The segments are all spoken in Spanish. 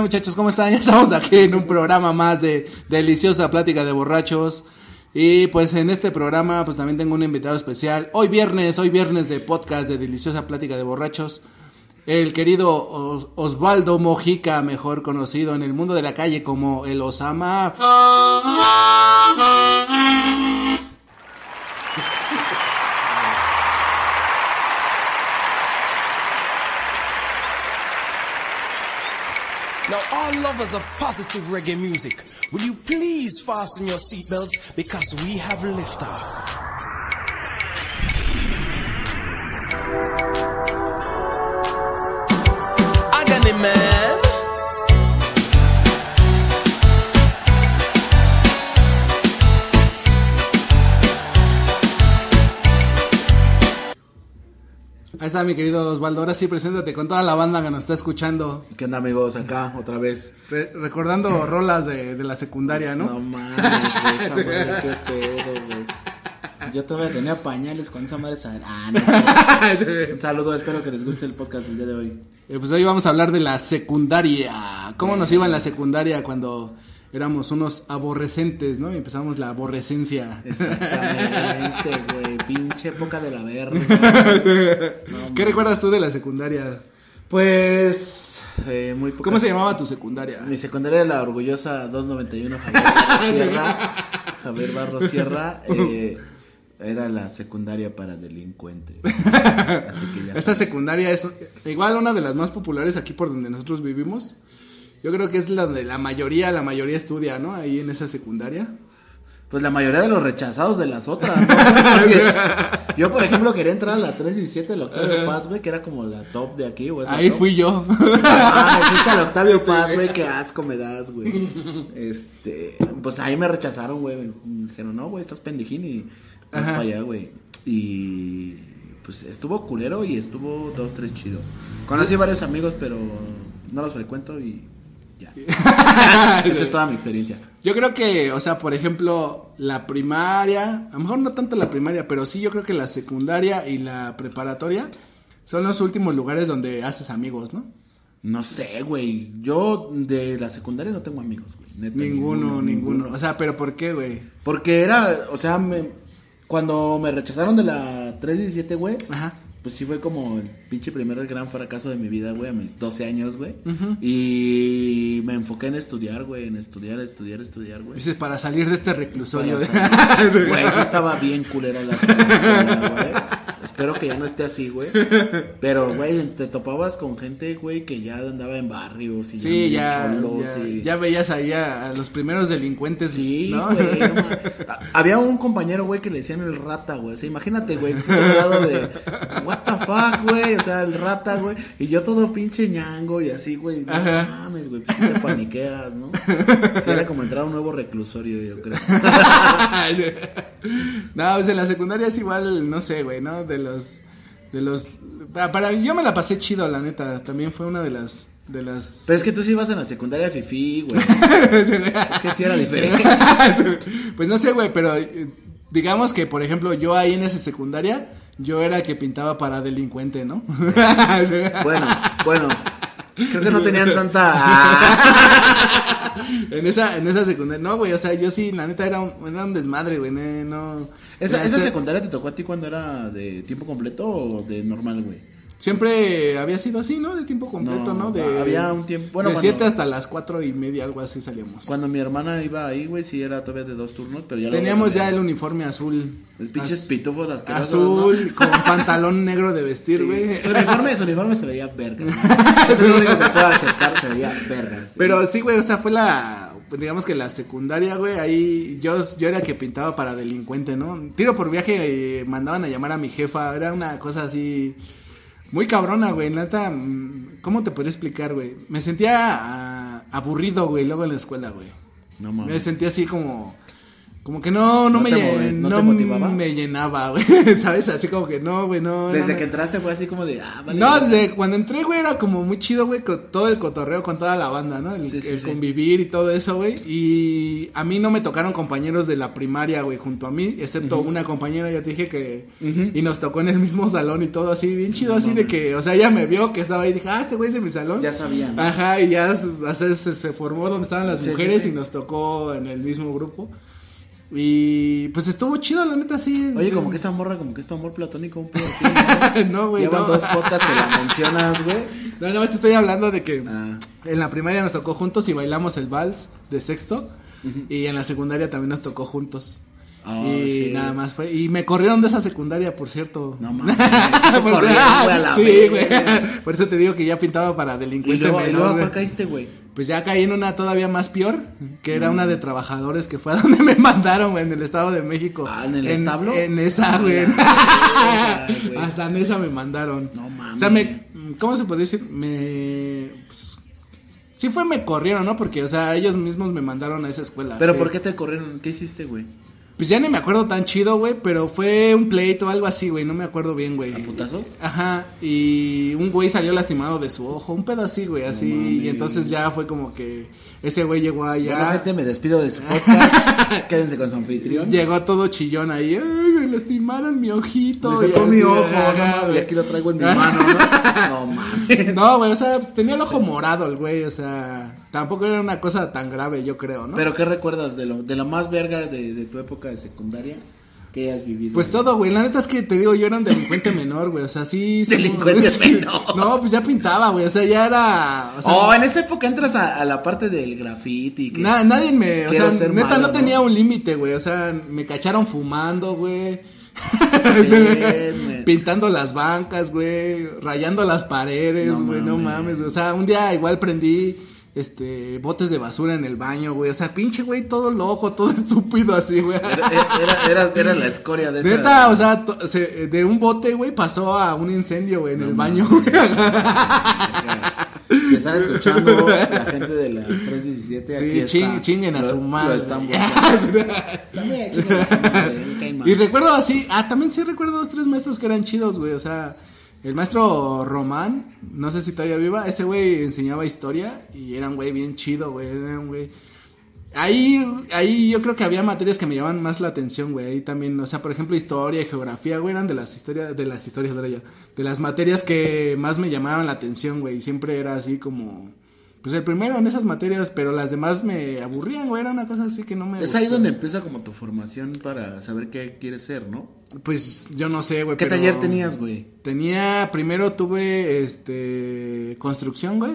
¿Qué tal muchachos? ¿Cómo están? Ya estamos aquí en un programa más de Deliciosa Plática de Borrachos. Y pues en este programa pues también tengo un invitado especial. Hoy viernes, hoy viernes de podcast de Deliciosa Plática de Borrachos. El querido Osvaldo Mojica, mejor conocido en el mundo de la calle como el Osama. Now, lovers of positive reggae music, will you please fasten your seatbelts because we have liftoff. Está mi querido Osvaldo. Ahora sí, preséntate con toda la banda que nos está escuchando. ¿Qué onda amigos? Acá otra vez. Re- recordando rolas de, de la secundaria, ¿no? No mames, güey, esa qué pedo, güey. Yo todavía tenía pañales cuando esa madre Ah, no sé. Un saludo, espero que les guste el podcast el día de hoy. Eh, pues hoy vamos a hablar de la secundaria. ¿Cómo nos iba en la secundaria cuando éramos unos aborrecentes, ¿no? Y empezamos la aborrecencia. Exactamente, güey. Pinche época de la verga. ¿Qué recuerdas tú de la secundaria? Pues, eh, muy poca- ¿Cómo se llamaba tu secundaria? Mi secundaria era la orgullosa 291 Javier Barro Sierra. Javier Barro Sierra. eh, era la secundaria para delincuentes. Así que ya Esa secundaria es igual una de las más populares aquí por donde nosotros vivimos. Yo creo que es la de la mayoría, la mayoría estudia, ¿no? Ahí en esa secundaria. Pues la mayoría de los rechazados de las otras, ¿no? Yo, por ejemplo, quería entrar a la 317 del Octavio Paz, güey, que era como la top de aquí, güey. Ahí top. fui yo. Ah, me fuiste al Octavio Paz, güey, qué asco me das, güey. Este, pues ahí me rechazaron, güey. Me dijeron, no, güey, estás pendejín y vas para allá, güey. Y pues estuvo culero y estuvo dos, tres chido. Conocí varios amigos, pero no los frecuento y ya. Esa es toda mi experiencia. Yo creo que, o sea, por ejemplo, la primaria, a lo mejor no tanto la primaria, pero sí yo creo que la secundaria y la preparatoria son los últimos lugares donde haces amigos, ¿no? No sé, güey. Yo de la secundaria no tengo amigos, güey. Neta, Ninguno, ninguno. O sea, pero ¿por qué, güey? Porque era, o sea, me, cuando me rechazaron de la 317, güey. Ajá. Pues sí fue como el pinche primer gran fracaso de mi vida, güey, a mis 12 años, güey. Y me enfoqué en estudiar, güey, en estudiar, estudiar, estudiar, güey. Dices, para salir de este reclusorio. Para de- Güey, eso estaba bien culera la escuela, güey. Espero que ya no esté así, güey. Pero, güey, te topabas con gente, güey, que ya andaba en barrios y Sí, ya, cholos ya, y- ya veías ahí a, a los primeros delincuentes, Sí, ¿no? güey. no Había un compañero, güey, que le decían el rata, güey. O sea, imagínate, güey, grado de what the fuck, güey. O sea, el rata, güey. Y yo todo pinche ñango y así, güey. No Ajá. mames, güey. Pues sí te paniqueas, ¿no? Sí, era como entrar a un nuevo reclusorio, yo creo. no, pues en la secundaria es igual, no sé, güey, ¿no? De los, de los, pa- para, yo me la pasé chido, la neta, también fue una de las, de las... Pero es que tú sí ibas en la secundaria fifi, güey. Es que sí era diferente. pues no sé, güey, pero eh, digamos que, por ejemplo, yo ahí en esa secundaria, yo era que pintaba para delincuente, ¿no? Bueno, bueno. Creo que no tenían tanta. En esa, en esa secundaria, no, güey, o sea, yo sí, la neta era un, era un desmadre, güey, no. ¿Esa, ¿Esa secundaria te tocó a ti cuando era de tiempo completo o de normal, güey? Siempre había sido así, ¿no? De tiempo completo, ¿no? No, De, había un tiempo- bueno, de cuando- 7 hasta las cuatro y media, algo así salíamos. Cuando mi hermana iba ahí, güey, sí era todavía de dos turnos, pero ya lo Teníamos ya el uniforme azul. Los pinches Az- pitufos asquerosos. Azul, ¿no? con pantalón negro de vestir, Sí. güey. Su uniforme, su uniforme se veía verga. ¿no? Es lo único que puedo aceptar, se veía vergas. güey. Pero sí, güey, o sea, fue la, digamos que la secundaria, güey, ahí yo, yo era que pintaba para delincuente, ¿no? Tiro por viaje, eh, mandaban a llamar a mi jefa, era una cosa así, muy cabrona, güey, neta, mm, ¿cómo te podría explicar, güey? Me sentía ah, aburrido, güey, luego en la escuela, güey. No Me mames. sentía así como, como que no, no, ¿No me, llen- no no me llenaba, güey, ¿sabes? Así como que no, güey, no. Desde no. que entraste fue así como de, ah, vale. No, desde cuando entré, güey, era como muy chido, güey, con todo el cotorreo con toda la banda, ¿no? El, Sí, sí, el sí. convivir y todo eso, güey. Y a mí no me tocaron compañeros de la primaria, güey, junto a mí, excepto una compañera, ya te dije que. Y nos tocó en el mismo salón y todo así, bien chido, así de que, o sea, ella me vio que estaba ahí y dije, ah, este güey es de mi salón. Ya sabían, ¿no? Ajá, y ya se, se, se- se formó donde estaban las mujeres y nos tocó en el mismo grupo. Y pues estuvo chido, la neta, sí. Oye, sí. como que esa morra, como que es tu amor platónico, un pedo así, ¿no? no, güey, Llevan no. dos podcasts que la mencionas, güey. No, nada más te estoy hablando de que Ah. en la primaria nos tocó juntos y bailamos el vals de sexto. Y en la secundaria también nos tocó juntos. Oh, y nada más fue. Y me corrieron de esa secundaria, por cierto. No mames, Por- sí, güey. Por eso te digo que ya pintaba para Y delincuente y menor, luego ¿a güey. cuál caíste, güey? Pues ya caí en una todavía más peor, que era una de trabajadores que fue a donde me mandaron, güey, en el Estado de México. Ah, ¿en el establo? En esa, güey. Ah, güey. Hasta en esa me mandaron. No mames. O sea, me, ¿cómo se puede decir? Me, pues, sí fue, me corrieron, ¿no? Porque, o sea, ellos mismos me mandaron a esa escuela. ¿Pero sí. por qué te corrieron? ¿Qué hiciste, güey? Pues ya ni me acuerdo tan chido, güey, pero fue un pleito, algo así, güey, no me acuerdo bien, güey. ¿A putazos? Ajá, y un güey salió lastimado de su ojo, un pedo así, güey, así, y entonces ya fue como que ese güey llegó allá. Bueno, gente, me despido de su podcast. Quédense con su anfitrión. Llegó todo chillón ahí, ay, me lastimaron mi ojito. Me sacó mi ojo, ajá, no y aquí lo traigo en mi mano, ¿no? No mames. No, güey, o sea, tenía el ojo morado el güey, o sea, tampoco era una cosa tan grave, yo creo, ¿no? ¿Pero qué recuerdas de lo, de lo más verga de, de tu época de secundaria que hayas vivido? Pues todo, güey. La neta es que te digo, yo era un delincuente menor, güey. O sea, sí. Delincuente menor. No, pues ya pintaba, güey. O sea, ya era. O sea, oh, en esa época entras a, a la parte del graffiti. que- na- nadie me. O sea, neta malo, no ¿no? tenía un límite, güey. O sea, me cacharon fumando, güey. Bien. Pintando las bancas, güey. Rayando las paredes, No güey. No mames, güey. O sea, un día igual prendí. Este, botes de basura en el baño, güey. O sea, pinche, güey, todo loco, todo estúpido así, güey. Era, era, era, era la escoria de. Neta, o sea, se- de un bote, güey, pasó a un incendio, güey, en el baño. Si están escuchando la gente de la 317, aquí Sí, está. ching- chinguen a Lo- su madre. están. También chinguen a su madre, y recuerdo así, ah, también sí recuerdo dos, tres maestros que eran chidos, güey, o sea, el maestro Román, no sé si todavía viva, ese güey enseñaba historia y era un güey bien chido, güey, era un güey... Ahí, ahí yo creo que había materias que me llamaban más la atención, güey. Ahí también, o sea, por ejemplo, historia y geografía, güey, eran de las historias, de las historias de las materias que más me llamaban la atención, güey. Siempre era así como, pues el primero en esas materias, pero las demás me aburrían, güey. Era una cosa así que no me. Es ahí donde empieza como tu formación para saber qué quieres ser, ¿no? Pues yo no sé, güey. ¿Qué pero taller tenías, güey? Tenía, primero tuve, este, construcción, güey.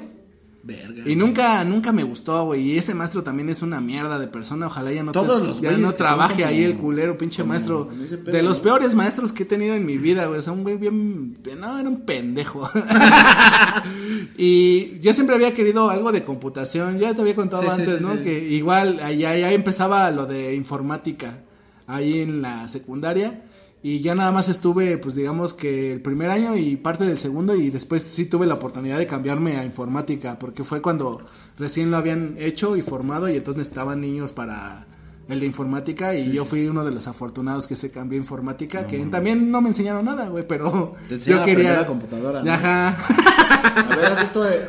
Verga. Y nunca, nunca me gustó, güey. Y ese maestro también es una mierda de persona. Ojalá ya no, Todos los ya no trabaje ahí el culero, pinche maestro. pedo, de los peores maestros que he tenido en mi vida, güey. O sea, un güey bien. No, era un pendejo. y yo siempre había querido algo de computación. Ya te había contado Sí, antes, sí, ¿no? Que igual, allá ya empezaba lo de informática. Ahí en la secundaria. Y ya nada más estuve, pues digamos que el primer año y parte del segundo y después sí tuve la oportunidad de cambiarme a informática porque fue cuando recién lo habían hecho y formado y entonces necesitaban niños para el de informática y yo fui uno de los afortunados que se cambió a informática que también no me enseñaron nada, güey, pero Te yo quería la computadora, ¿no? Ajá.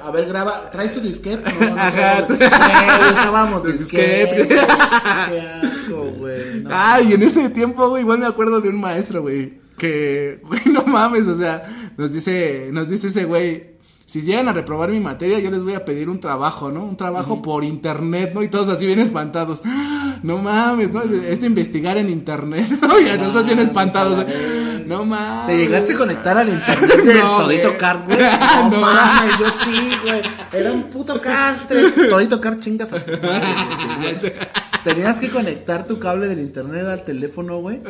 A ver, a graba, ¿traes tu disquete? No, no, Ajá. Güey, usábamos Disquete. Qué asco, güey. No. Ay, en ese tiempo, güey, igual me acuerdo de un maestro, güey, que, güey, no mames, o sea, nos dice, nos dice ese güey, si llegan a reprobar mi materia, yo les voy a pedir un trabajo, ¿no? Un trabajo por internet, ¿no? Y todos así bien espantados. ¡Ah! No mames, ¿no? Es de investigar en internet, ¿no? Y a nosotros bien mames, espantados. No mames. ¿Te llegaste a conectar al internet No, Todito. Card, güey? No, No. mames, yo sí, güey. Era un puto castre. Todito Card chingas a tu. Tenías que conectar tu cable del internet al teléfono, güey.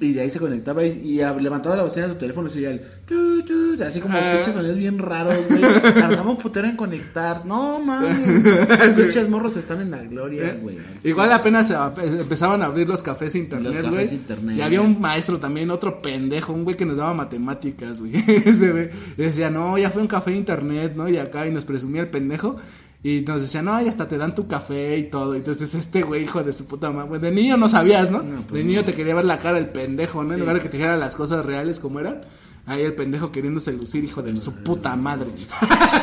Y de ahí se conectaba y, y a- levantaba la bocina de tu teléfono y se oía el tu, tu, así como Ah. pinches sonidos bien raros, güey. Tardaba un putero en conectar. No mames. Pinches morros están en la gloria, güey. Igual apenas empezaban a abrir los cafés internet, Los güey. cafés internet. Y había un maestro también, otro pendejo, un güey que nos daba matemáticas, güey. Ese güey decía, no, ya fue un café internet, ¿no? Y acá, y nos presumía el pendejo. Y nos decían, no, y hasta te dan tu café y todo. Entonces, este güey, hijo de su puta madre. De niño no sabías, ¿no? pues de niño te quería ver la cara el pendejo, ¿no? En lugar de que te dijera las cosas reales como eran. Ahí el pendejo queriéndose lucir, hijo de su puta madre.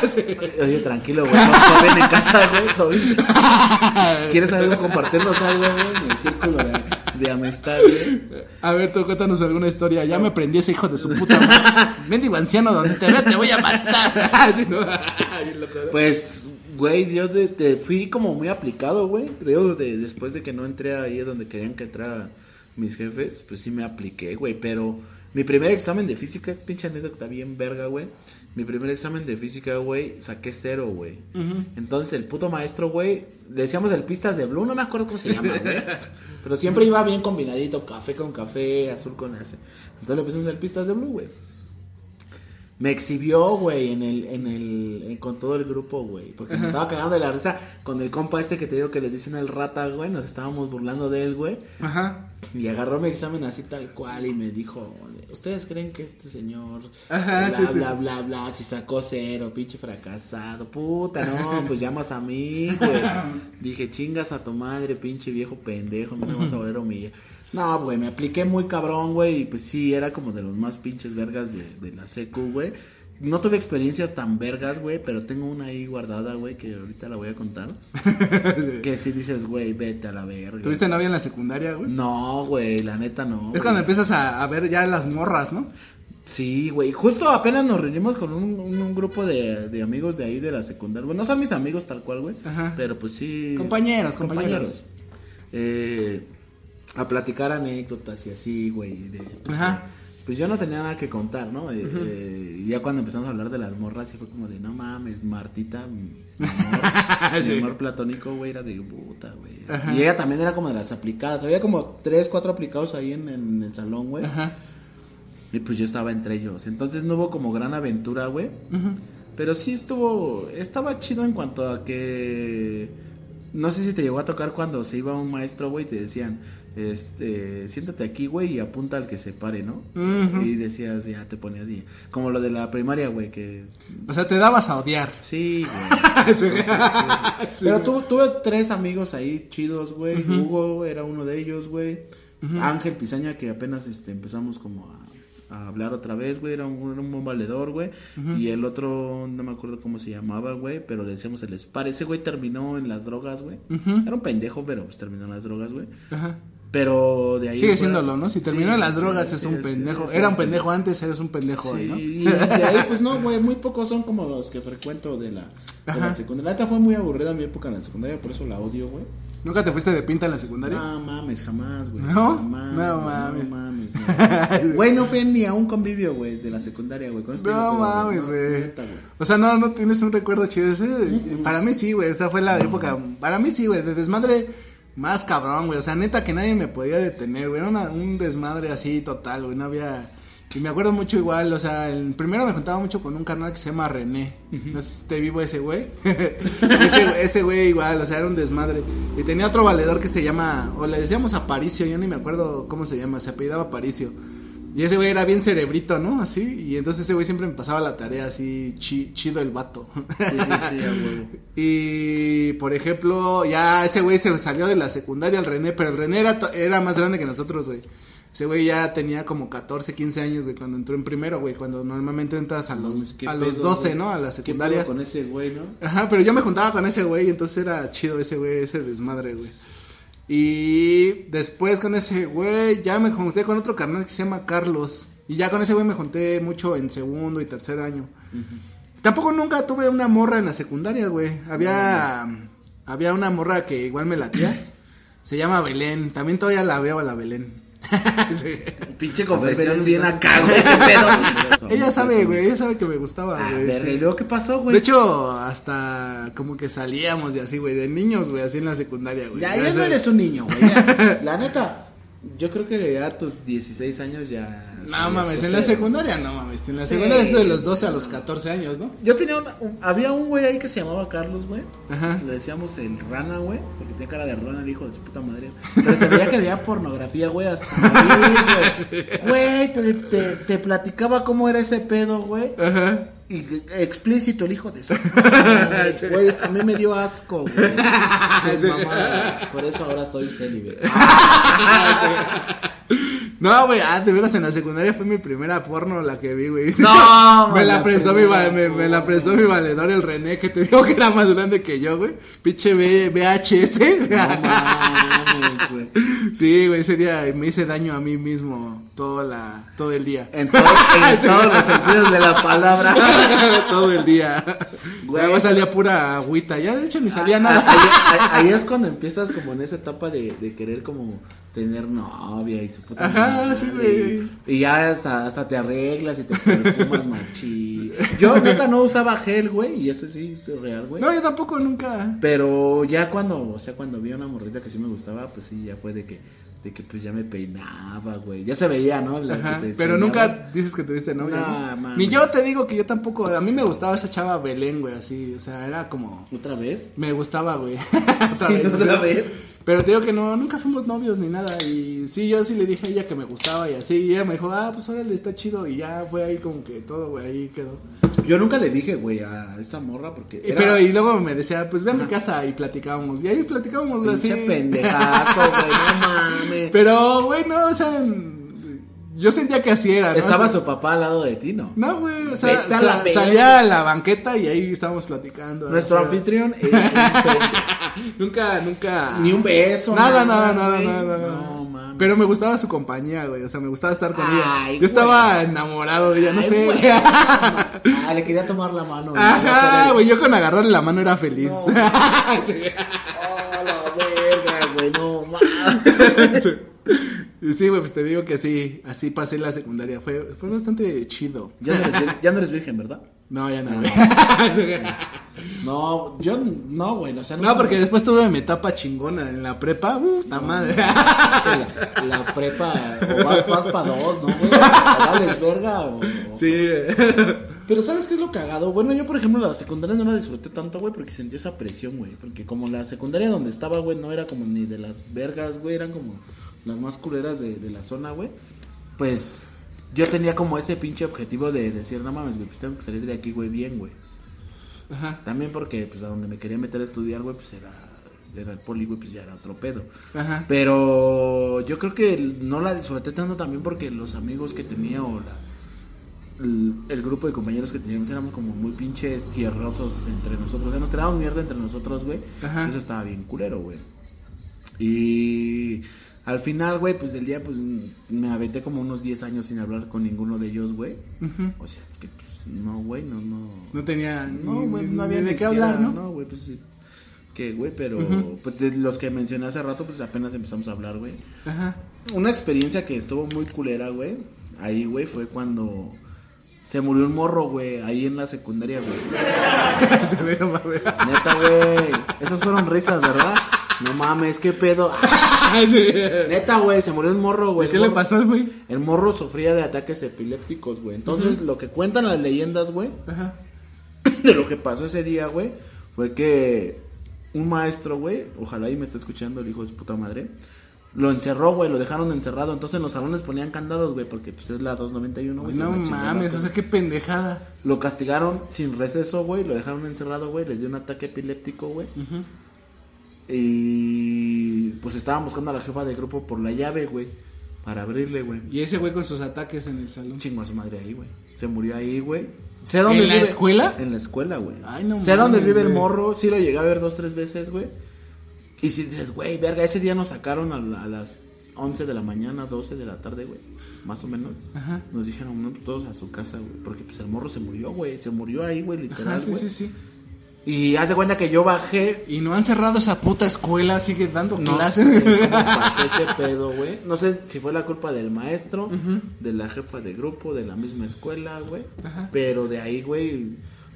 Sí. Oye, tranquilo, güey. No, no ven en casa, güey. ¿Quieres algo? Compartirnos algo, güey. En el círculo de, de amistad, güey. A ver, tú cuéntanos alguna historia. Ya me prendió ese hijo de su puta madre. Mendigo anciano, donde te vea te voy a matar. Sí. Pues, güey, yo de, de- fui como muy aplicado, güey. Creo de, después de que no entré ahí donde querían que entrara mis jefes, pues sí me apliqué, güey. Pero mi primer examen de física, pinche anécdota bien verga, güey. Mi primer examen de física, güey, saqué cero, güey. Entonces el puto maestro, güey, le decíamos el pistas de blue, no me acuerdo cómo se llama, güey. Pero siempre iba bien combinadito, café con café, azul con ese. Entonces le pusimos el pistas de blue, güey. Me exhibió, güey, en el, en el, en- con todo el grupo, güey. Porque me estaba cagando de la risa con el compa este que te digo que le dicen el rata, güey. Nos estábamos burlando de él, güey. Ajá. Y agarró mi examen así tal cual y me dijo, ¿ustedes creen que este señor, Ajá, bla, sí, sí, bla, sí. bla, bla, si sacó cero, pinche fracasado, puta, no, pues llamas a mí, güey. Dije, chingas a tu madre, pinche viejo pendejo, no me vas a volver a humillar. No, güey, me apliqué muy cabrón, güey, y pues sí, era como de los más pinches vergas de, de la secu, güey. No tuve experiencias tan vergas, güey, pero tengo una ahí guardada, güey, que ahorita la voy a contar. que si dices, güey, vete a la verga. ¿Tuviste novia en la secundaria, güey? No, güey, la neta no. Es cuando empiezas a, a ver ya las morras, ¿no? Sí, güey. Justo apenas nos reunimos con un, un- un grupo de, de amigos de ahí de la secundaria. Bueno, no son mis amigos tal cual, güey. Ajá. Pero pues sí. Compañeros, compañeros. Eh, a platicar anécdotas y así, güey. pues, Ajá. eh, Pues yo no tenía nada que contar, ¿no? Eh, eh, ya cuando empezamos a hablar de las morras, sí fue como de, no mames, Martita, mi amor, mi Sí. amor platónico, güey, era de puta, güey. Y ella también era como de las aplicadas. Había como tres, cuatro aplicados ahí en, en el salón, güey. Ajá. Y pues yo estaba entre ellos. Entonces no hubo como gran aventura, güey. Pero sí estuvo. Estaba chido en cuanto a que. No sé si te llegó a tocar cuando se iba un maestro, güey, y te decían. Este, siéntate aquí, güey, y apunta al que se pare, ¿no? Y decías, ya te ponías así. Como lo de la primaria, güey, que. O sea, te dabas a odiar. Sí, güey. Sí. Sí, Pero tu- tuve tres amigos ahí chidos, güey. Hugo era uno de ellos, güey. Ángel Pizaña, que apenas este, empezamos como a, a hablar otra vez, güey. Era un, era un buen valedor, güey. Y el otro, no me acuerdo cómo se llamaba, güey. Pero le decíamos el Spar. Ese güey terminó en las drogas, güey. Era un pendejo, pero pues terminó en las drogas, güey. Ajá. Pero de ahí. Sigue siéndolo, ¿no? Si terminó Sí, en las drogas sí, es un sí, pendejo. Era un pendejo antes, eres un pendejo hoy, ¿no? y de ahí, pues no, güey, muy pocos son como los que frecuento de la, de la Ajá. secundaria. La neta fue muy aburrida mi época en la secundaria, por eso la odio, güey. ¿Nunca te fuiste de pinta en la secundaria? No mames, jamás, güey. ¿No? Jamás, No mames. No mames, no. Güey, no fue ni a un convivio, güey, de la secundaria, güey. Con No mames, güey. O sea, no, no tienes un recuerdo chido ese. Para mí sí, güey. O sea, fue la época. Para mí sí, güey. De desmadre más cabrón, güey. O sea, neta que nadie me podía detener, güey. Era una- un desmadre así total, güey. No había. Y me acuerdo mucho igual, o sea, el primero me juntaba mucho con un carnal que se llama René. No sé si te vivo ese güey. ese, güey- ese güey igual, o sea, era un desmadre. Y tenía otro valedor que se llama, o le decíamos Aparicio, yo ni me acuerdo cómo se llama, se apellidaba Aparicio. Y ese güey era bien cerebrito, ¿no? Así. Y entonces ese güey siempre me pasaba la tarea así, chi- chido el vato. Sí, sí, sí, huevo. y por ejemplo, ya ese güey se salió de la secundaria, el René, pero el René era, era más grande que nosotros, güey. Ese güey ya tenía como 14, 15 años, güey, cuando entró en primero, güey, cuando normalmente entras a los, Mames, qué a los pedo, 12, güey. ¿no? A la ¿Qué secundaria. pedo con ese güey, no? Ajá, pero yo me juntaba con ese güey, entonces era chido ese güey, ese desmadre, güey. Y después con ese güey ya me junté con otro carnal que se llama Carlos. Y ya con ese güey me junté mucho en segundo y tercer año. Tampoco nunca tuve una morra en la secundaria, güey. Había, había una morra que igual me latía. Se llama Belén. También todavía la veo a la Belén. Sí. Pinche confesión bien acá, güey. Ella sabe, güey. Ella sabe que me gustaba, Ah, güey. verga, sí. ¿y luego qué pasó, güey? De hecho, hasta como que salíamos y así, güey, de niños, güey, así en la secundaria, güey. Ya, ya no eres un niño, güey. La neta, yo creo que ya a tus 16 años ya. No mames, en la secundaria no mames. En la Sí, secundaria es de los güey. 12 a los 14 años, ¿no? Yo tenía una, un- había un güey ahí que se llamaba Carlos, güey. Ajá. Le decíamos el rana, güey, porque tenía cara de rana el hijo de su puta madre. Pero se veía que veía pornografía, güey, hasta morir, güey. Güey, te, te, te platicaba cómo era ese pedo, güey. Ajá. Y explícito el hijo de su madre, Güey, a mí me dio asco, güey. Sí, mamá. Por eso ahora soy célibe. No, güey, ah, de veras en la secundaria fue mi primera porno la que vi, güey. No, me la prestó mi me, me la prestó mi valedor el René, que te digo que era más grande que yo, güey. Pinche VHS. No mames, güey. Sí, güey, ese día me hice daño a mí mismo todo la todo el día. En, todo- en Sí. todos los sentidos de la palabra. todo el día. Güey. Güey, salía pura agüita. Ya de hecho ni salía Ah, nada. Ahí, ahí- ahí es cuando empiezas como en esa etapa de, de querer como tener novia y su puta Ajá, madre, sí, güey. Y, y ya hasta, hasta te arreglas y te perfumas machi. Yo neta no usaba gel, güey, y ese sí es real, güey. No, yo tampoco nunca. Pero ya cuando, o sea, cuando vi a una morrita que sí me gustaba, pues sí, ya fue de que, de que pues ya me peinaba, güey. Ya se veía, ¿no? La Ajá, que te pero nunca dices que tuviste novia. Nah, ¿no? mames. Ni yo te digo que yo tampoco. A mí me gustaba esa chava Belén, güey, así. O sea, era como. ¿Otra vez? Me gustaba, güey. Otra vez. ¿Otra o sea, vez? Pero te digo que no, nunca fuimos novios ni nada. Y sí, yo sí le dije a ella que me gustaba y así. Y ella me dijo, ah, pues órale, está chido. Y ya fue ahí como que todo, güey, ahí quedó. Yo nunca le dije, güey, a esta morra porque. Era Pero y luego me decía, pues ve a mi casa y platicábamos. Y ahí platicábamos, güey, así. Pinche pendejazo, güey, no mames. Pero, güey, no, o sea, yo sentía que así era. ¿no? Estaba O sea, su papá al lado de ti, ¿no? No, güey, o sea, Vete a salía a la banqueta y ahí estábamos platicando. Nuestro anfitrión es un pendejo. Nunca, nunca. Ni un beso, Nada, nada, nada, nada, nada, nada. No, mames. Pero me gustaba su compañía, güey. O sea, me gustaba estar con Ay, ella. Yo estaba güey. enamorado de ella, no Ay, sé. güey. Ah, le quería tomar la mano. güey. Ajá, güey. Yo con agarrarle la mano era feliz. No. Sí. Oh, la verga, güey, no mames. Y sí, güey, pues te digo que sí. Así pasé la secundaria. Fue, fue bastante chido. Ya no, eres, vir- ya no eres virgen, ¿verdad? No, ya no. No, yo no, güey, o sea, No, porque después tuve mi etapa chingona en la prepa. Puta madre. la, la prepa, o vas, vas para dos, ¿no, güey? O verga, o. o- Sí, güey. Pero ¿sabes qué es lo cagado? Bueno, yo por ejemplo la secundaria no la disfruté tanto, güey, porque sentí esa presión, güey. Porque como la secundaria donde estaba, güey, no era como ni de las vergas, güey, eran como las más culeras de, de la zona, güey. Pues yo tenía como ese pinche objetivo de decir, no mames, güey, pues tengo que salir de aquí, güey, bien, güey. Ajá. También porque, pues, a donde me quería meter a estudiar, güey, pues era, era el poli, güey, pues ya era otro pedo. Ajá. Pero yo creo que no la disfruté tanto también porque los amigos que tenía o la, el, el grupo de compañeros que teníamos éramos como muy pinches tierrosos entre nosotros. O sea, nos tirábamos mierda entre nosotros, güey. Ajá. Eso estaba bien culero, güey. Y al final, güey, pues del día, pues me aventé como unos 10 años sin hablar con ninguno de ellos, güey. O sea, que pues no, güey, no, no. No tenía. No, güey, no había ni de qué hablar, ¿no? No, güey, pues sí. Que, güey, pero pues de los que mencioné hace rato, pues apenas empezamos a hablar, güey. Ajá. Una experiencia que estuvo muy culera, güey. Ahí, güey, fue cuando se murió un morro, güey, ahí en la secundaria, güey. Se. Neta, güey. Esas fueron risas, ¿verdad? No mames, qué pedo. Sí. Neta, güey, se murió un morro, güey. ¿Qué le pasó al güey? El morro sufría de ataques epilépticos, güey. Entonces, lo que cuentan las leyendas, güey, de lo que pasó ese día, güey, fue que un maestro, güey, ojalá y me esté escuchando el hijo de su puta madre, lo encerró, güey, lo dejaron encerrado. Entonces en los salones ponían candados, güey, porque pues es la 291, güey. No mames, o sea, qué pendejada. Lo castigaron sin receso, güey, lo dejaron encerrado, güey, le dio un ataque epiléptico, güey. Y pues estaban buscando a la jefa del grupo por la llave, güey, para abrirle, güey. Y ese güey con sus ataques en el salón. Chingo a su madre ahí, güey. Se murió ahí, güey. Sé dónde ¿En la escuela? En la escuela, güey. Ay, no Sé dónde mames, vive el morro. Sí lo llegué a ver dos, tres veces, güey. Y si dices, güey, verga, ese día nos sacaron a, la- a las 11 de la mañana, 12 de la tarde, güey. Más o menos. Ajá. Nos dijeron, no, pues todos a su casa, güey. Porque pues el morro se murió, güey. Se murió ahí, güey, literal, Ajá, sí, güey. sí, sí. Y haz de cuenta que yo bajé Y no han cerrado esa puta escuela, sigue dando no clases. sé cómo pasó ese pedo, güey. No sé si fue la culpa del maestro, de la jefa de grupo, de la misma escuela, güey. Pero de ahí, güey,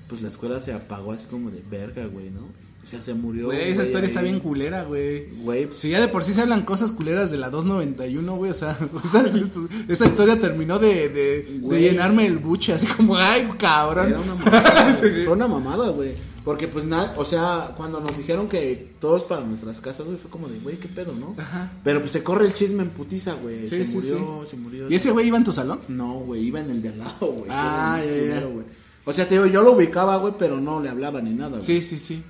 pues la escuela se apagó así como de verga, güey, ¿no? O sea, se murió. Güey, esa historia está bien culera, güey. Güey, pues, Si ya de por sí se hablan cosas culeras de la 291, güey, o sea, esa, esa historia terminó de, de, de llenarme el buche, así como, ay, cabrón. Era una mamada. Fue una mamada, güey. Porque pues nada, o sea, cuando nos dijeron que todos para nuestras casas, güey, fue como de, güey, qué pedo, ¿no? Ajá. Pero pues se corre el chisme en putiza, güey. Sí, se sí, murió, sí. se murió. ¿Y ese güey iba en tu salón? No, güey, iba en el de al lado, güey. Ah, ya, ya. güey. O sea, te digo, yo lo ubicaba, güey, pero no le hablaba ni nada, güey. Sí, sí, sí.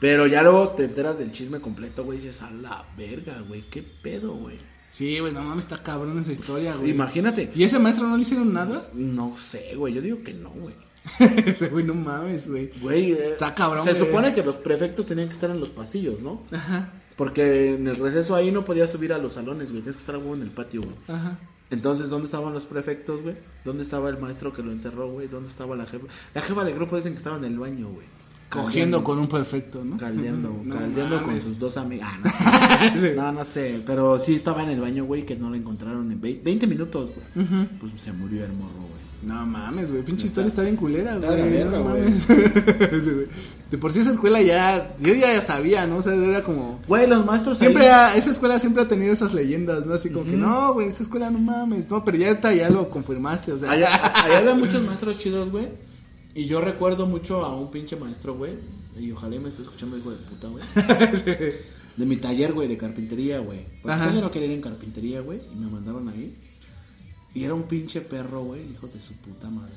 Pero ya luego te enteras del chisme completo, güey, y dices, a la verga, güey, qué pedo, güey. Sí, güey, no mames, está cabrón esa historia, güey. Imagínate. ¿Y ese maestro no le hicieron nada? No sé, güey, yo digo que no, güey. Ese güey, no mames, güey. Güey, eh, Está cabrón, Se güey. supone que los prefectos tenían que estar en los pasillos, ¿no? Ajá, Porque en el receso ahí no podías subir a los salones, güey. Tienes que estar huevo en el patio, güey. ajá. Entonces, ¿dónde estaban los prefectos, güey? ¿Dónde estaba el maestro que lo encerró, güey? ¿Dónde estaba la jefa? La jefa de grupo dicen que estaba en el baño, güey. Cogiendo con un perfecto, ¿no? Caldeando, No caldeando con sus dos amigas. Ah, no sé. Sí. No, no sé. Pero sí estaba en el baño, güey, que no lo encontraron en vei- 20 minutos, güey. Pues se murió el morro, güey. No mames, güey, pinche historia está bien culera, Está güey. no mames. De por sí esa escuela ya, yo ya sabía, ¿no? O sea, era como... Güey, los maestros Siempre ha- esa escuela siempre ha tenido esas leyendas, ¿no? Así como que, no, güey, esa escuela no mames, no, pero ya, ahorita ya lo confirmaste, o sea. Allá, allá había muchos maestros chidos, güey. Y yo recuerdo mucho a un pinche maestro, güey. Y ojalá me esté escuchando, hijo de puta, güey. De mi taller, güey, de carpintería, güey. Porque yo no quería ir en carpintería, güey. Y me mandaron ahí. Y era un pinche perro, güey, el hijo de su puta madre,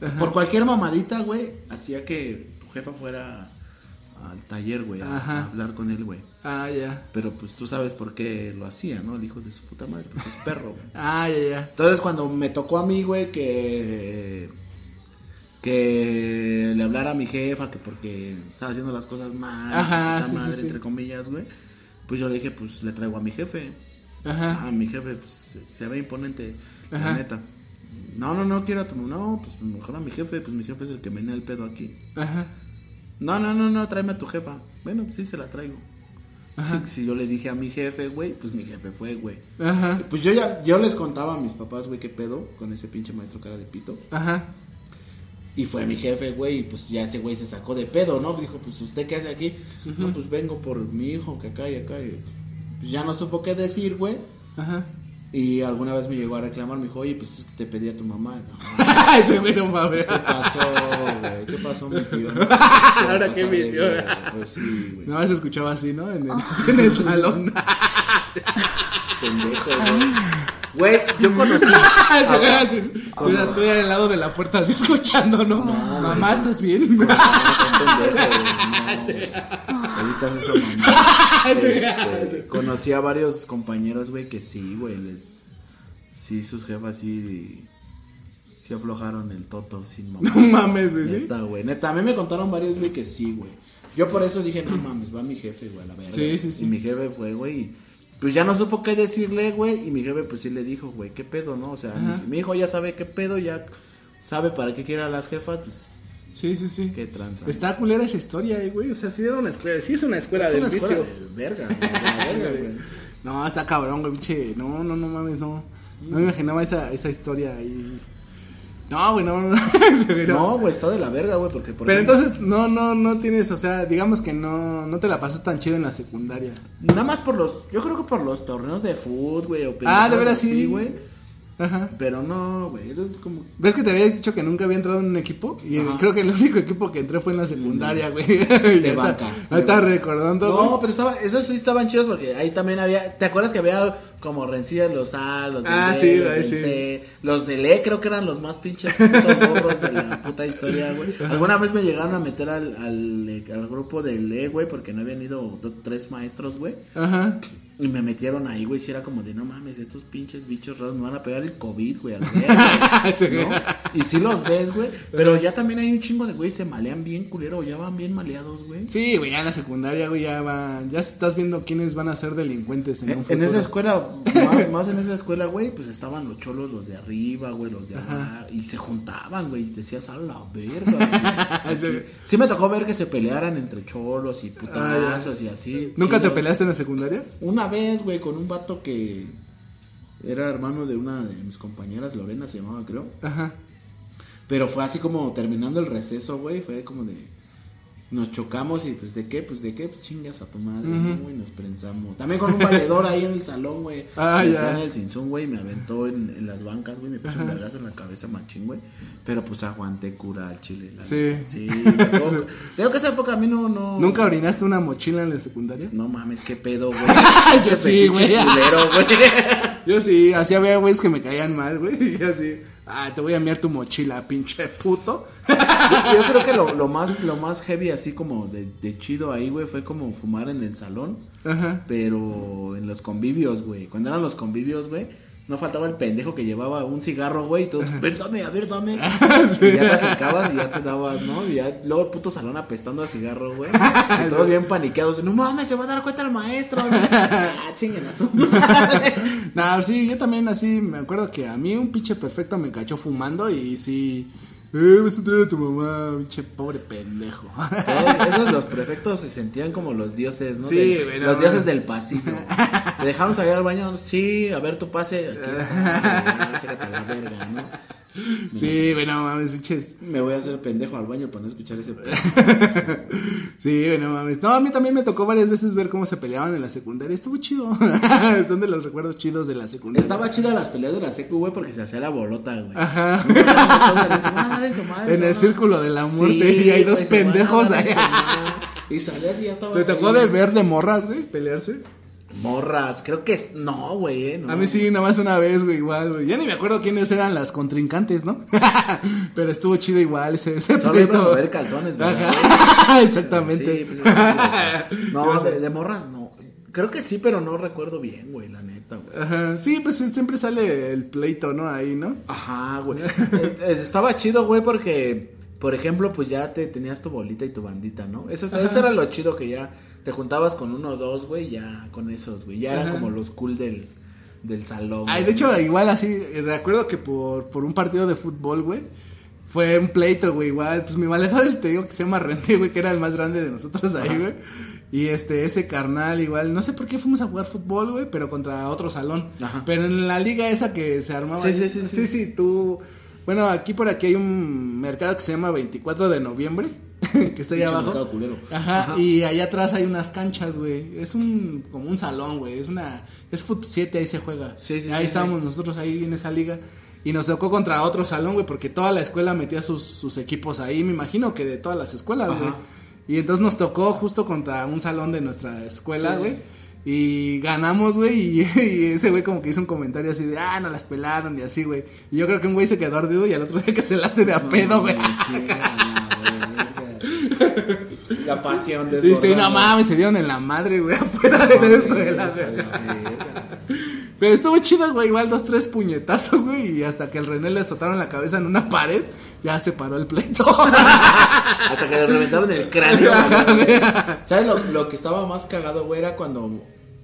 güey. Por cualquier mamadita, güey, hacía que tu jefa fuera al taller, güey, a, hablar con él, güey. Ah, ya. Pero pues tú sabes por qué lo hacía, ¿no? El hijo de su puta madre, porque es perro, güey. Ah, ya, ya. Entonces cuando me tocó a mí, güey, que que le hablara a mi jefa que porque estaba haciendo las cosas mal, su Ajá, puta sí, sí, madre, sí. entre comillas, güey. Pues yo le dije, pues le traigo a mi jefe. Ajá. A mi jefe pues se ve imponente, Ajá. la neta. No, no, no quiero a tu no, pues mejor a mi jefe, pues mi jefe es el que menea el pedo aquí. Ajá. No, no, no, no, tráeme a tu jefa. Bueno, pues sí se la traigo. Si, si yo le dije a mi jefe, güey, pues mi jefe fue, güey. Ajá. Pues yo ya, yo les contaba a mis papás, güey, qué pedo con ese pinche maestro cara de pito. Ajá. Y fue mi jefe, güey, y pues ya ese güey se sacó de pedo, ¿no? Dijo, pues usted qué hace aquí. No, pues vengo por mi hijo, que acá y acá. Y, pues ya no supo qué decir, güey. Ajá. Y alguna vez me llegó a reclamar, me dijo, oye, pues es que te pedí a tu mamá. No, Ese güey no mames. ¿Qué pasó, güey? ¿Qué pasó, mi tío? Ahora qué mi tío. verga, Pues sí, güey. No, se escuchaba así, ¿no? En el, en el salón. Pendejo, güey. Güey, yo conocí. Tú ya al lado de la puerta así escuchando, ¿no? Mamá, ¿estás bien? No, pendejo. Evitas esa mamá. Este, conocí a varios compañeros, güey, que sí, güey, les... Sí, sus jefas sí... Sí aflojaron el toto sin mamá. No mames, güey, ¿sí? Neta, güey. Neta, a mí me contaron varios, güey, que sí, güey. Yo por eso dije, no mames, va mi jefe, güey, a la verga. Sí, sí, sí. Y mi jefe fue, güey, pues ya no supo qué decirle, güey, y mi jefe pues sí le dijo, güey, qué pedo, ¿no? O sea, mi, mi hijo ya sabe qué pedo, ya sabe para qué quiere a las jefas, pues Sí, sí, sí. qué tranza. Está culera esa historia, eh, güey. O sea, sí era una escuela. Sí es una escuela escuela vicio. de verga, güey, de. No, está cabrón, güey, pinche. No, no, no mames, no. No me imaginaba esa, esa historia ahí. No, güey, no, no. no. Güey, está de la verga, güey, porque por Pero ejemplo, entonces, no, no, no tienes, o sea, digamos que no, no te la pasas tan chido en la secundaria. nada más por los, yo creo que por los torneos de fútbol, güey, o Ah, de veras sí. güey. Ajá. Pero no, güey, como ¿Ves que te había dicho que nunca había entrado en un equipo? Y Ajá. creo que el único equipo que entré fue en la secundaria, güey. de vaca, vaca. recordando. No, pero estaba, esos sí estaban chidos porque ahí también había, ¿te acuerdas que había como rencillas los A, los del Ah, B, sí, los sí. C, los del E creo que eran los más pinches putos morros de la puta historia, güey. Alguna vez me llegaron a meter al, al, al grupo del E, güey, porque no habían ido do- tres maestros, güey. Ajá. Y me metieron ahí, güey, si era como de, no mames, estos pinches bichos raros me van a pegar el COVID, güey, a la verga", Sí. ¿no? Y sí los ves, güey, pero ya también hay un chingo de güey, se malean bien culero, ya van bien maleados, güey. Sí, güey, ya en la secundaria, güey, ya va. Ya estás viendo quiénes van a ser delincuentes en, un En, futuro. en esa escuela, más, más en esa escuela, güey, pues estaban los cholos, los de arriba, güey, los de abajo, y se juntaban, güey, y decías, a la verga. güey". Sí. sí me tocó ver que se pelearan entre cholos y putazos y así. ¿Nunca te peleaste en la secundaria? Una vez, güey, con un vato que era hermano de una de mis compañeras, Lorena se llamaba, creo. Ajá. Pero fue así como terminando el receso, güey, fue como de... Nos chocamos y pues de qué, pues de qué, pues chingas a tu madre, ¿no, güey, nos prensamos. También con un valedor ahí en el salón, güey. Ah, Me ya. decían el cinzún, güey, me aventó en, en las bancas, güey, me puso un vergazo en la cabeza machín, güey. Pero pues aguanté cura al chile. la Sí. Sí. Creo que esa época a mí no, no. ¿Nunca orinaste una mochila en la secundaria? No mames, qué pedo, güey. Yo sí, güey. culero, güey. Yo sí, así había güeyes que me caían mal, güey. Y así, Ah, te voy a enviar tu mochila, pinche puto. Yo, yo creo que lo, lo más lo más heavy así como de, de chido ahí, güey, fue como fumar en el salón. Ajá. Pero en los convivios, güey. Cuando eran los convivios, güey, no faltaba el pendejo que llevaba un cigarro, güey, y todos, a ver, dame, a ver, dame. Sí. Y ya te acercabas y ya te dabas, ¿no? Y ya luego el puto salón apestando a cigarro, güey. Y todos bien paniqueados, no mames, se va a dar cuenta el maestro. ah, chinguen a su. Nah, sí, yo también así me acuerdo que a mí un pinche perfecto me cachó fumando y sí. Eh, vas a traer a tu mamá, pinche pobre pendejo. Eh, Esos los prefectos se sentían como los dioses, ¿no? Sí, no los dioses del pasillo. Te dejaron salir al baño, sí, a ver tu pase. Aquí está, la verga, ¿no? sí, güey, no mames, pinches. Me voy a hacer pendejo al baño para no escuchar ese. Sí, güey, no mames. No, a mí también me tocó varias veces ver cómo se peleaban en la secundaria. Estuvo chido. Son de los recuerdos chidos de la secundaria. Estaba chida las peleas de la secu, güey, porque se hacía la bolota, güey. Ajá. En el círculo de la muerte Sí, y hay dos van a pendejos ahí. Y salías y ya estabas. ¿Te tocó ahí. de ver de morras, güey, pelearse? Morras, creo que es. No, güey, eh. no. A mí sí, nada más una vez, güey, igual, güey. Ya ni me acuerdo quiénes eran las contrincantes, ¿no? Pero estuvo chido igual ese, ese Solo ibas a ver calzones. Ajá, exactamente. Sí, pues, es no, de, de morras no. Creo que sí, pero no recuerdo bien, güey, la neta, güey. Ajá, sí, pues siempre sale el pleito, ¿no? Ahí, ¿no? Ajá, güey. Eh, eh, Estaba chido, güey, porque, por ejemplo, pues ya te tenías tu bolita y tu bandita, ¿no? Eso, es- eso era lo chido que ya te juntabas con uno o dos, güey, ya con esos, güey. Ya eran Ajá. como los cool del, del salón. Ay, güey. de hecho, igual así, eh, recuerdo que por, por un partido de fútbol, güey, fue un pleito, güey, igual. Pues mi valedor, te digo que se llama René, güey, que era el más grande de nosotros ahí, güey. Y este, ese carnal, igual, no sé por qué fuimos a jugar fútbol, güey, pero contra otro salón. Ajá. Pero en la liga esa que se armaba. Sí, ahí- sí, sí, sí. Sí, sí, tú. Bueno, aquí por aquí hay un mercado que se llama 24 de noviembre, que está Pinche abajo. mercado culero. Ajá, Ajá. y allá atrás hay unas canchas, güey. Es un como un salón, güey. Es una es fut 7 ahí se juega. Sí, sí, ahí sí, estábamos nosotros ahí en esa liga y nos tocó contra otro salón, güey, porque toda la escuela metía sus, sus equipos ahí, me imagino que de todas las escuelas, güey. Y entonces nos tocó justo contra un salón de nuestra escuela, güey. Y ganamos, güey, y, y ese güey como que hizo un comentario así de, ah, no las pelaron y así, güey. Y yo creo que un güey se quedó ardido y al otro día que se la hace de a pedo, güey. Sí, la pasión de Dice, no mames, se dieron en la madre, güey, afuera de la escuela. Pero estuvo chido, güey, igual dos, tres puñetazos, güey, y hasta que el René le azotaron la cabeza en una pared, ya se paró el pleito. Hasta que le reventaron el cráneo. ¿Sabes lo, lo que estaba más cagado, güey? Era cuando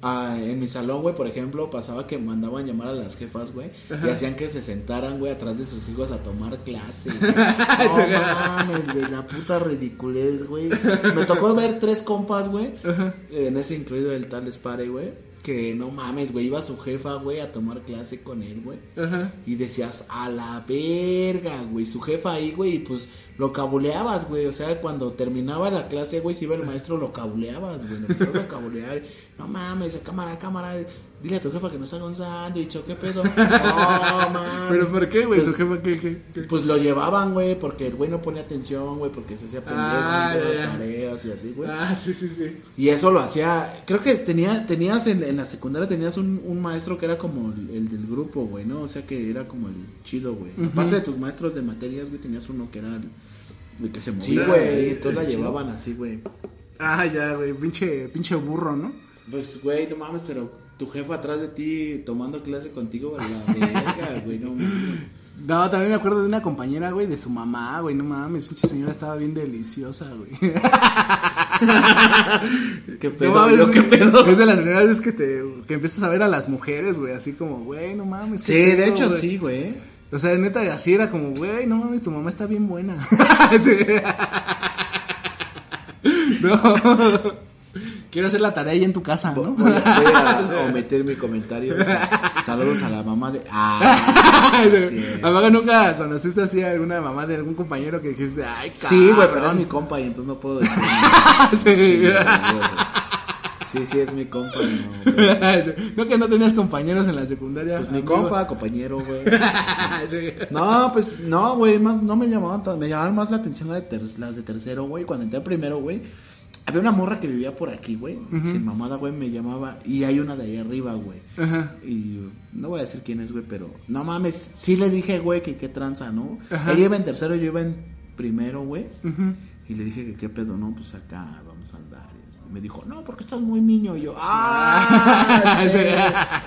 ah, en mi salón, güey, por ejemplo, pasaba que mandaban llamar a las jefas, güey, y hacían que se sentaran, güey, atrás de sus hijos a tomar clase. No mames, güey, la puta ridiculez, güey. Me tocó ver tres compas, güey, en ese incluido el tal Spare, güey. Que no mames, güey, iba su jefa, güey, a tomar clase con él, güey. Ajá. Y decías, a la verga, güey. Su jefa ahí, güey, y pues lo cabuleabas, güey. O sea, cuando terminaba la clase, güey, si iba el maestro, lo cabuleabas, güey. Lo empezabas a cabulear. No mames, cámara, cámara. Dile a tu jefa que nos haga un sándwich, ¿o qué pedo? No, mames. ¿Pero por qué, güey? Pues- Su jefa, ¿qué, qué, qué? Pues lo llevaban, güey, porque el güey no ponía atención, güey, porque se hacía pendejo, Ah, tareas y así, güey. Ah, sí, sí, sí. Y eso lo hacía, creo que tenía, tenías en, en la secundaria tenías un, un maestro que era como el, el del grupo, güey, ¿no? O sea que era como el chido, güey. Aparte de tus maestros de materias, güey, tenías uno que era el, el que se movía. Sí, güey. güey, todos la chido. llevaban así, güey. Ah, ya, güey, pinche, pinche burro, ¿no? Pues, güey, no mames, pero tu jefa atrás de ti tomando clase contigo, a la verga, güey, no mames. No, también me acuerdo de una compañera, güey, de su mamá, güey, no mames, pinche señora estaba bien deliciosa, güey. ¿Qué No pedo? mames, yo, ¿Qué pedo? Es de las primeras veces que te que empiezas a ver a las mujeres, güey, así como, güey, no mames. Sí, de pedo, hecho güey. sí, güey. O sea, neta, así era como, güey, no mames, tu mamá está bien buena. Sí. No. Quiero hacer la tarea ahí en tu casa, ¿no? Voy a, voy a omitir mi comentario. o sea, saludos a la mamá de. Ah, sí. Mamá, nunca conociste así a alguna mamá de algún compañero que dijiste, ay, Sí, güey, pero es cabrón". mi compa y entonces no puedo decir. Sí. Sí, sí, es mi compa. No. No que no tenías compañeros en la secundaria. pues mi compa, compañero, güey. Sí. No, pues no, güey, más no me llamaban tan, me llamaban más la atención las de, ter- las de tercero, güey, cuando entré primero, güey. Había una morra que vivía por aquí, güey. Sin mamada, güey, me llamaba. Y hay una de ahí arriba, güey. Ajá. Y no voy a decir quién es, güey, pero no mames, sí le dije, güey, que qué tranza, ¿no? Ajá. Ella iba en tercero, yo iba en primero, güey. Y le dije que qué pedo, no, pues acá vamos a andar. Me dijo, no, porque estás muy niño. Y yo, ¡ah! sí".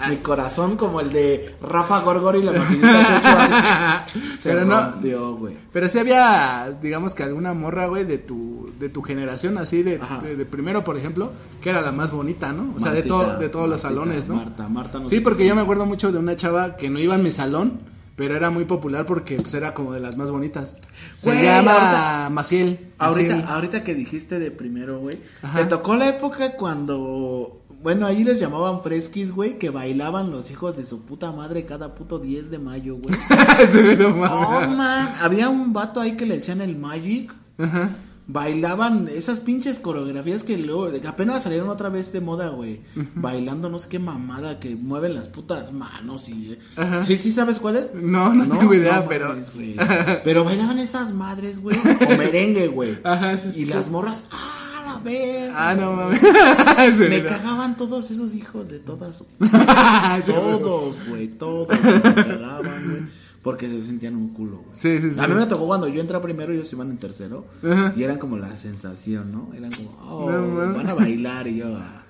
Mi corazón como el de Rafa Gorgori y la maquinita Se Pero no- güey. Pero sí había, digamos que alguna morra, güey, de tu, de tu generación, así, de, de, de primero, por ejemplo, que era la más bonita, ¿no? O sea, de, todo, de todos los salones, ¿no? Marta, Marta, no sí, porque yo me acuerdo mucho de una chava que no iba en mi salón, pero era muy popular porque pues, era como de las más bonitas. Se Güey, llama ahorita- Maciel. Ahorita, Maciel. ahorita que dijiste de primero, güey. Te tocó la época cuando. Bueno, ahí les llamaban fresquis, güey, que bailaban los hijos de su puta madre cada puto 10 de mayo, güey. Sí, no Oh, mames. man. Había un vato ahí que le decían el Magic. Ajá. Bailaban esas pinches coreografías que luego, que apenas salieron otra vez de moda, güey. Bailando no sé qué mamada, que mueven las putas manos y... Ajá. ¿Sí, sí sabes cuál es? No, no tengo idea, pero-. Pero bailaban esas madres, güey, o merengue, güey. Ajá, sí, sí, Y sí. las morras, ¡ah, la verga! Ah, no mames. Me no. cagaban todos esos hijos de todas Todos, güey, todos me cagaban, güey. Porque se sentían un culo, güey. Sí, sí, sí. A mí me tocó cuando yo entré primero y ellos iban en tercero. Ajá. Y eran como la sensación, ¿no? Eran como, oh, No van a bailar. Y yo, ah,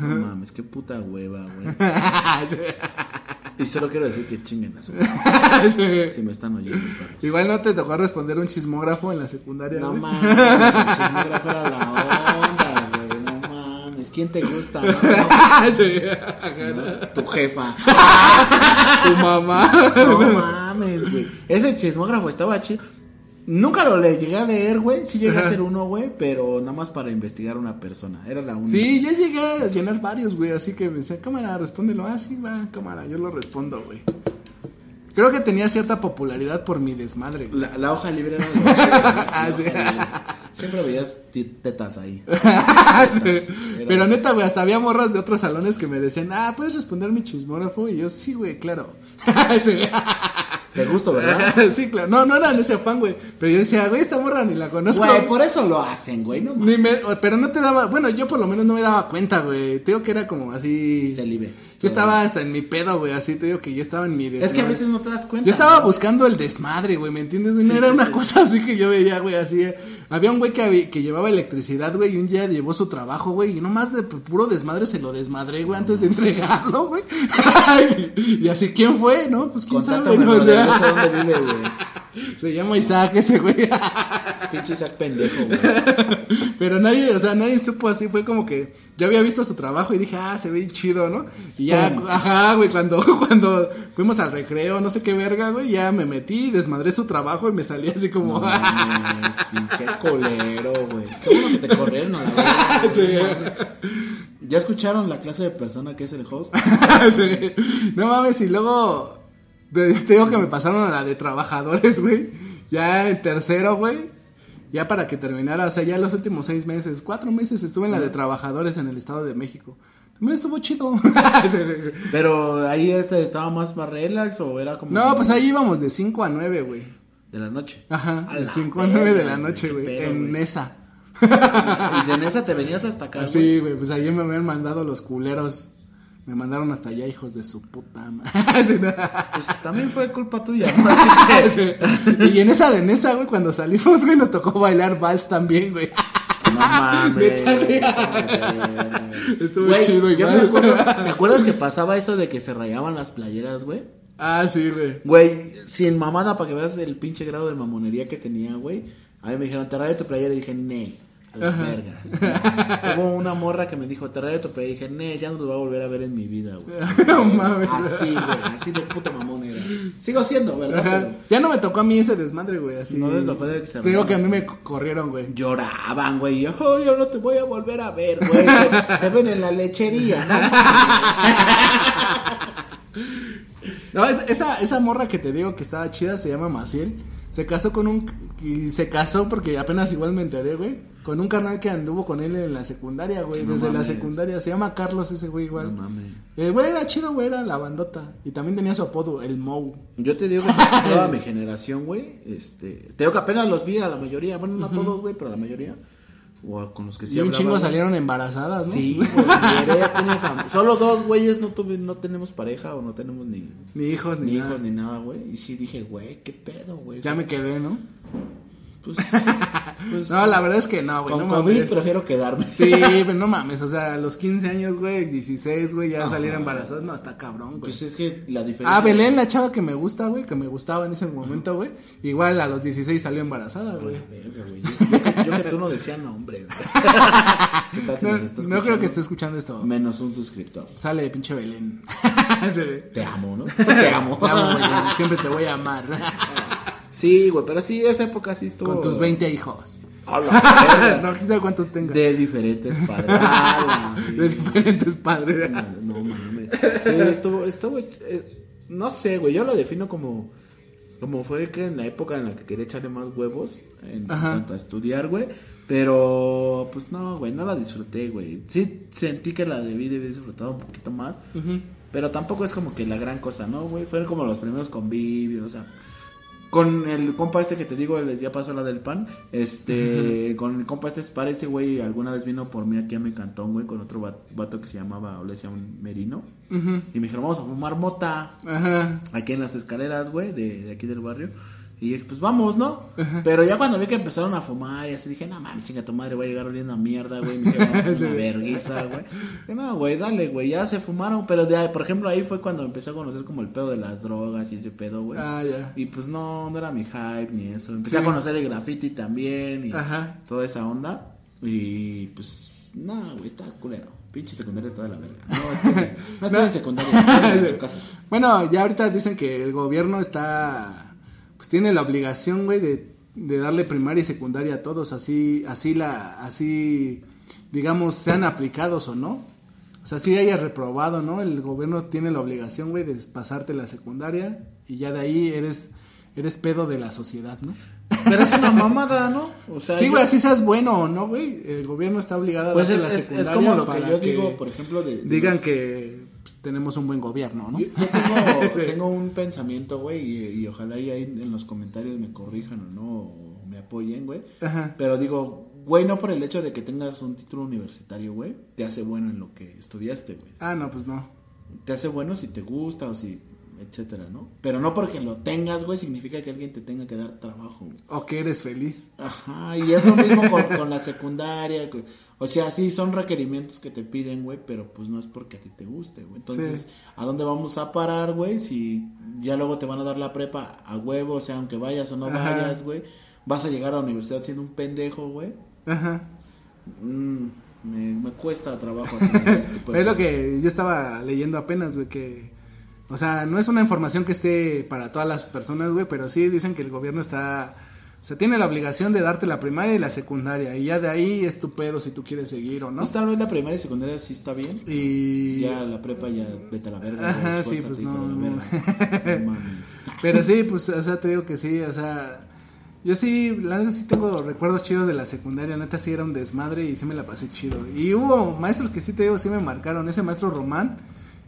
no mames, qué puta hueva, güey. Y solo quiero decir que chinguen a su Sí. Si me están oyendo, perros. Igual no te tocó responder un chismógrafo en la secundaria. No mames, el chismógrafo era la mames, ¿quién te gusta? No, Sí. no, tu jefa. Tu mamá. No mames, güey. Ese chismógrafo estaba chido. Nunca lo le llegué a leer, güey. Sí llegué a hacer uno, güey, pero nada más para investigar a una persona. Era la única. Sí, ya llegué a llenar varios, güey. Así que me decía, cámara, respóndelo. Ah, sí, va, cámara, yo lo respondo, güey. Creo que tenía cierta popularidad por mi desmadre, güey. La, la hoja libre era lo chido, Ah, sí. Siempre veías tetas ahí. Sí. Pero neta, güey, hasta había morras de otros salones que me decían, ah, ¿puedes responder mi chismógrafo? Y yo, sí, güey, claro. De gusto, ¿verdad? Sí, claro. No, no era en ese afán, güey. Pero yo decía, güey, esta morra ni la conozco. Güey, por eso lo hacen, güey. No. Ni me- pero no te daba, bueno, yo por lo menos no me daba cuenta, güey. Te digo que era como así. Celibe. Yo estaba hasta en mi pedo, güey, así te digo que yo estaba en mi desmadre. Es que a veces no te das cuenta. Yo estaba buscando el desmadre, güey, ¿me entiendes? güey? No Sí, era sí, una sí. cosa así que yo veía, güey, así. eh. Había un güey que, que llevaba electricidad, güey, y un día llevó su trabajo, güey, y nomás de pu- puro desmadre se lo desmadré, güey, antes de entregarlo, güey. y así, ¿quién fue, no? Pues quién sabe, ¿no? O brother, sea, no sé dónde vive, güey. se llama Isaac ese, güey. Pinche Isaac pendejo, güey. Pero nadie, o sea, nadie supo así, fue como que yo había visto su trabajo y dije, ah, se ve chido, ¿no? Y ya, Pum. ajá, güey, cuando, cuando fuimos al recreo, no sé qué verga, güey, ya me metí, desmadré su trabajo y me salí así como, No mames, pinche colero, güey. Qué bueno que te corrieron a la. Sí. ¿Ya escucharon la clase de persona que es el host? Sí. No mames, y luego te digo que me pasaron a la de trabajadores, güey. Ya en tercero, güey. Ya para que terminara, o sea, ya los últimos seis meses, cuatro meses estuve en la de trabajadores en el Estado de México. También estuvo chido. Pero ahí este estaba más para relax o era como. No, pues ahí íbamos de 5 a 9, güey. De la noche. Ajá, A de la 5 a 9 de la noche, güey. En güey. esa. Y de esa te venías hasta acá. Sí, güey, pues ahí me habían mandado los culeros. Me mandaron hasta allá, hijos de su puta madre. Pues también fue culpa tuya, ¿no? Así que. Sí. Y en esa de Nesa, güey, cuando salimos, güey, nos tocó bailar vals también, güey. No mames. Estuvo Güey, chido me igual. acuerdo, ¿Te acuerdas que pasaba eso de que se rayaban las playeras, güey? Ah, sí, güey. Güey, sin mamada para que veas el pinche grado de mamonería que tenía, güey. A mí me dijeron, te rayé tu playera y dije, Nel, a la verga. Hubo una morra que me dijo, te playera y dije, Nel, ya no lo va a volver a ver en mi vida, güey. No mames. Así, güey, así de puta mamón era. Sigo siendo, ¿verdad? Ajá. Pero Ya no me tocó a mí ese desmadre, güey, así. No les tocó de que se Te digo que a mí me co- corrieron, güey. lloraban, güey. y yo, "Oh, yo no te voy a volver a ver, güey. Se, se ven en la lechería, ¿no? No, es- esa, esa morra que te digo que estaba chida se llama Maciel. Se casó con un. Y se casó porque apenas igual me enteré, güey. Con un carnal que anduvo con él en la secundaria, güey. No desde la secundaria. Se llama Carlos ese güey igual. No mames. El güey era chido, güey, era la bandota. Y también tenía su apodo, el Mou. Yo te digo que toda mi generación, güey, este, te digo que apenas los vi a la mayoría, bueno, no a todos, güey, pero a la mayoría. O con los que sí Y un hablaba, chingo güey. salieron embarazadas, ¿no? Sí, güey, Solo dos güeyes no, tuve, no tenemos pareja o no tenemos ni, Ni hijos, ni, ni nada. hijos ni nada, güey. Y sí dije, güey, qué pedo, güey. Ya me quedé, ¿no? Pues, pues, No, la verdad es que no, güey. con no COVID mames. prefiero quedarme. Sí, pero no mames, o sea, a los 15 años, güey, 16, güey, ya salir embarazada, no, está cabrón, güey. Pues es que la diferencia. Ah, Belén, la chava que me gusta, güey, que me gustaba en ese momento, güey, igual a los 16 salió embarazada, güey. Verga, güey. Yo, yo que, tú no decía nombres. ¿Qué tal si No, nos está no creo que esté escuchando esto. Menos un suscriptor. Sale de pinche Belén. Te amo, ¿no? Te amo. Te amo, Belén, siempre te voy a amar. Sí, güey, pero sí, esa época sí estuvo. Con tus 20 hijos. A la verga. no, quién sabe cuántos tengas. De diferentes padres. Ah, De diferentes padres. No, no mames. Sí, estuvo, estuvo, eh, no sé, güey, yo lo defino como, como fue que en la época en la que quería echarle más huevos en Ajá. cuanto a estudiar, güey, pero pues no, güey, no la disfruté, güey. Sí sentí que la debí de haber disfrutado un poquito más, pero tampoco es como que la gran cosa, ¿no, güey? Fueron como los primeros convivios, o sea, con el compa este que te digo, el- ya pasó la del pan, este, con el compa este parece, güey, alguna vez vino por mí aquí a mi cantón, güey, con otro va- vato que se llamaba, o le decía un merino, y me dijeron, vamos a fumar mota, Ajá. aquí en las escaleras, güey, de, de aquí del barrio. Y dije, pues vamos, ¿no? Pero ya cuando vi que empezaron a fumar y así dije, no mames, chinga tu madre, voy a llegar oliendo a mierda, güey. Me Sí. una verguiza, güey. Dije, no, güey, dale, güey, ya se fumaron. Pero de ahí, por ejemplo, ahí fue cuando empecé a conocer como el pedo de las drogas y ese pedo, güey. Ah, ya. Y pues no, no era mi hype ni eso. Empecé Sí. a conocer el graffiti también y Ajá. toda esa onda. Y pues, no, güey, está culero. Pinche secundaria está de la verga. No, estoy, no estoy en secundaria, estoy en su casa. Bueno, ya ahorita dicen que el gobierno está, tiene la obligación, güey, de, de darle primaria y secundaria a todos, así, así la, así, digamos, sean aplicados o no. O sea, si haya reprobado, ¿no? El gobierno tiene la obligación, güey, de pasarte la secundaria y ya de ahí eres, eres pedo de la sociedad, ¿no? Pero es una mamada, ¿no? O sea, Sí, güey, así seas bueno o no, güey, el gobierno está obligado a Pues darte es, la secundaria es como lo que yo digo, por ejemplo, de, de digan los- que pues, tenemos un buen gobierno, ¿no? Yo, yo tengo, Sí. tengo un pensamiento, güey, y, y ojalá y ahí en los comentarios me corrijan o no, o me apoyen, güey. Pero digo, güey, no por el hecho de que tengas un título universitario, güey, te hace bueno en lo que estudiaste, güey. Ah, no, pues no. Te hace bueno si te gusta o si, etcétera, ¿no? Pero no porque lo tengas, güey, significa que alguien te tenga que dar trabajo, güey. O que eres feliz. Ajá, y es lo mismo con, con la secundaria. cu- O sea, sí, son requerimientos que te piden, güey, pero pues no es porque a ti te guste, güey. Entonces, Sí. ¿a dónde vamos a parar, güey? Si ya luego te van a dar la prepa a huevo, o sea, aunque vayas o no Ajá. vayas, güey, vas a llegar a la universidad siendo un pendejo, güey. Ajá. Mm, me, me cuesta trabajo hacer este de Es lo que yo estaba leyendo apenas, güey, que... O sea, no es una información que esté para todas las personas, güey, pero sí dicen que el gobierno está... O sea, tiene la obligación de darte la primaria y la secundaria. Y ya de ahí es tu pedo si tú quieres seguir o no. Pues tal vez la primaria y secundaria sí está bien. Y... Ya la prepa ya vete a la verga. Ajá, sí, pues no, no. verga. No mames. Pero sí, pues, o sea, te digo que sí, o sea, yo sí, la neta sí tengo recuerdos chidos de la secundaria, neta sí era un desmadre y sí me la pasé chido. Y hubo maestros que sí te digo, sí me marcaron, ese maestro Román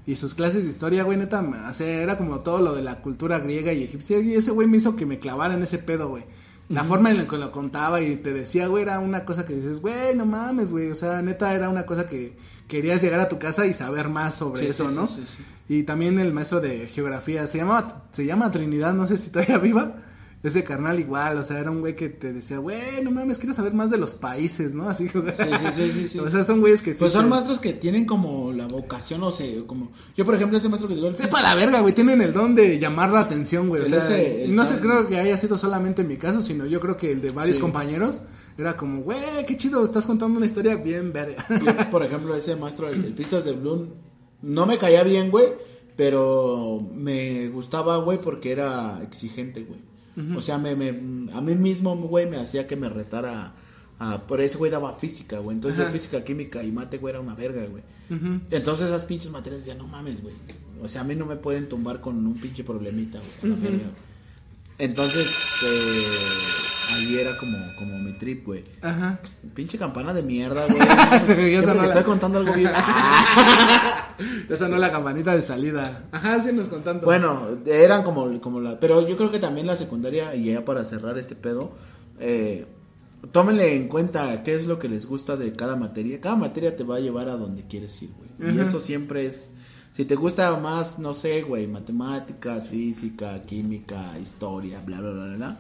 y sus clases de historia, güey, neta, o sea, era como todo lo de la cultura griega y egipcia y ese güey me hizo que me clavara en ese pedo, güey. La forma en la que lo contaba y te decía, güey, era una cosa que dices, güey, no mames, güey, o sea, neta era una cosa que querías llegar a tu casa y saber más sobre Sí, eso, sí, ¿no? sí. Y también el maestro de geografía, se llama, se llama Trinidad, no sé si todavía viva. Ese carnal igual, o sea, era un güey que te decía, güey, no mames, quiero saber más de los países, ¿no? Así, güey. Sí, sí, sí, sí. O sea, son güeyes que sí Pues son maestros que tienen como la vocación, o sea, como... Yo, por ejemplo, ese maestro que digo... Sepa la verga, güey, tienen el don de llamar la atención, güey. O sea, no sé, creo que haya sido solamente en mi caso, sino yo creo que el de varios compañeros era como, güey, qué chido, estás contando una historia bien verga. Por ejemplo, ese maestro, el Pistas de Bloom, no me caía bien, güey, pero me gustaba, güey, porque era exigente, güey. O sea, me, me, a mí mismo, güey, me hacía que me retara a... Por ese güey daba física, güey. Entonces yo física, química y mate, güey, era una verga, güey. Entonces esas pinches materias decían, no mames, güey. O sea, a mí no me pueden tumbar con un pinche problemita, güey. verga, güey. Entonces, eh, ahí era como, como mi trip, güey. Ajá. Pinche campana de mierda, güey. Que la- estoy contando algo bien. Esa no es la campanita de salida. Ajá, sí nos contando. bueno, eran como, como la. Pero yo creo que también la secundaria, y ya para cerrar este pedo, eh, tómenle en cuenta qué es lo que les gusta de cada materia. Cada materia te va a llevar a donde quieres ir, güey. Y eso siempre es. Si te gusta más, no sé, güey, matemáticas, física, química, historia, bla, bla, bla, bla.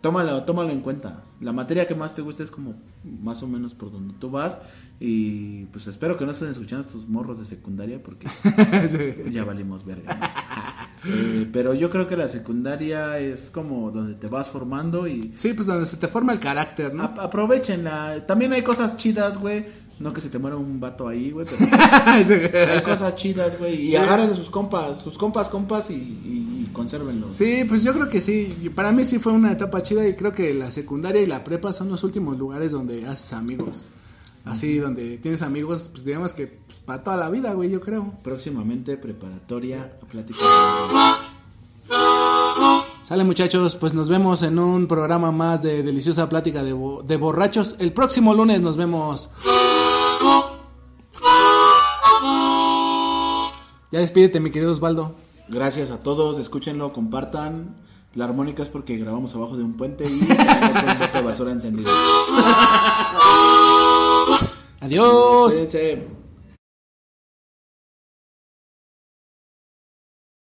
Tómalo, tómalo en cuenta. La materia que más te gusta es como más o menos por donde tú vas. Y pues espero que no estén escuchando estos morros de secundaria porque ya valimos verga. ¿no? Eh, pero yo creo que la secundaria es como donde te vas formando y Sí, pues donde se te forma el carácter, ¿no? ap- aprovechenla. También hay cosas chidas, güey. No que se te muera un vato ahí, güey, pero hay cosas chidas, güey. Y Sí. agarren sus compas, sus compas, compas y, y, y consérvenlos. Sí, pues yo creo que sí. Para mí sí fue una etapa chida y creo que la secundaria y la prepa son los últimos lugares donde haces amigos. Así, donde tienes amigos, pues digamos que pues, para toda la vida, güey, yo creo. Próximamente preparatoria, plática. Sale muchachos, pues nos vemos en un programa más de Deliciosa Plática de, bo- de Borrachos. El próximo lunes nos vemos. Ya despídete, mi querido Osvaldo. Gracias a todos, escúchenlo, compartan. La armónica es porque grabamos abajo de un puente y tenemos un bote de basura encendido. Adiós.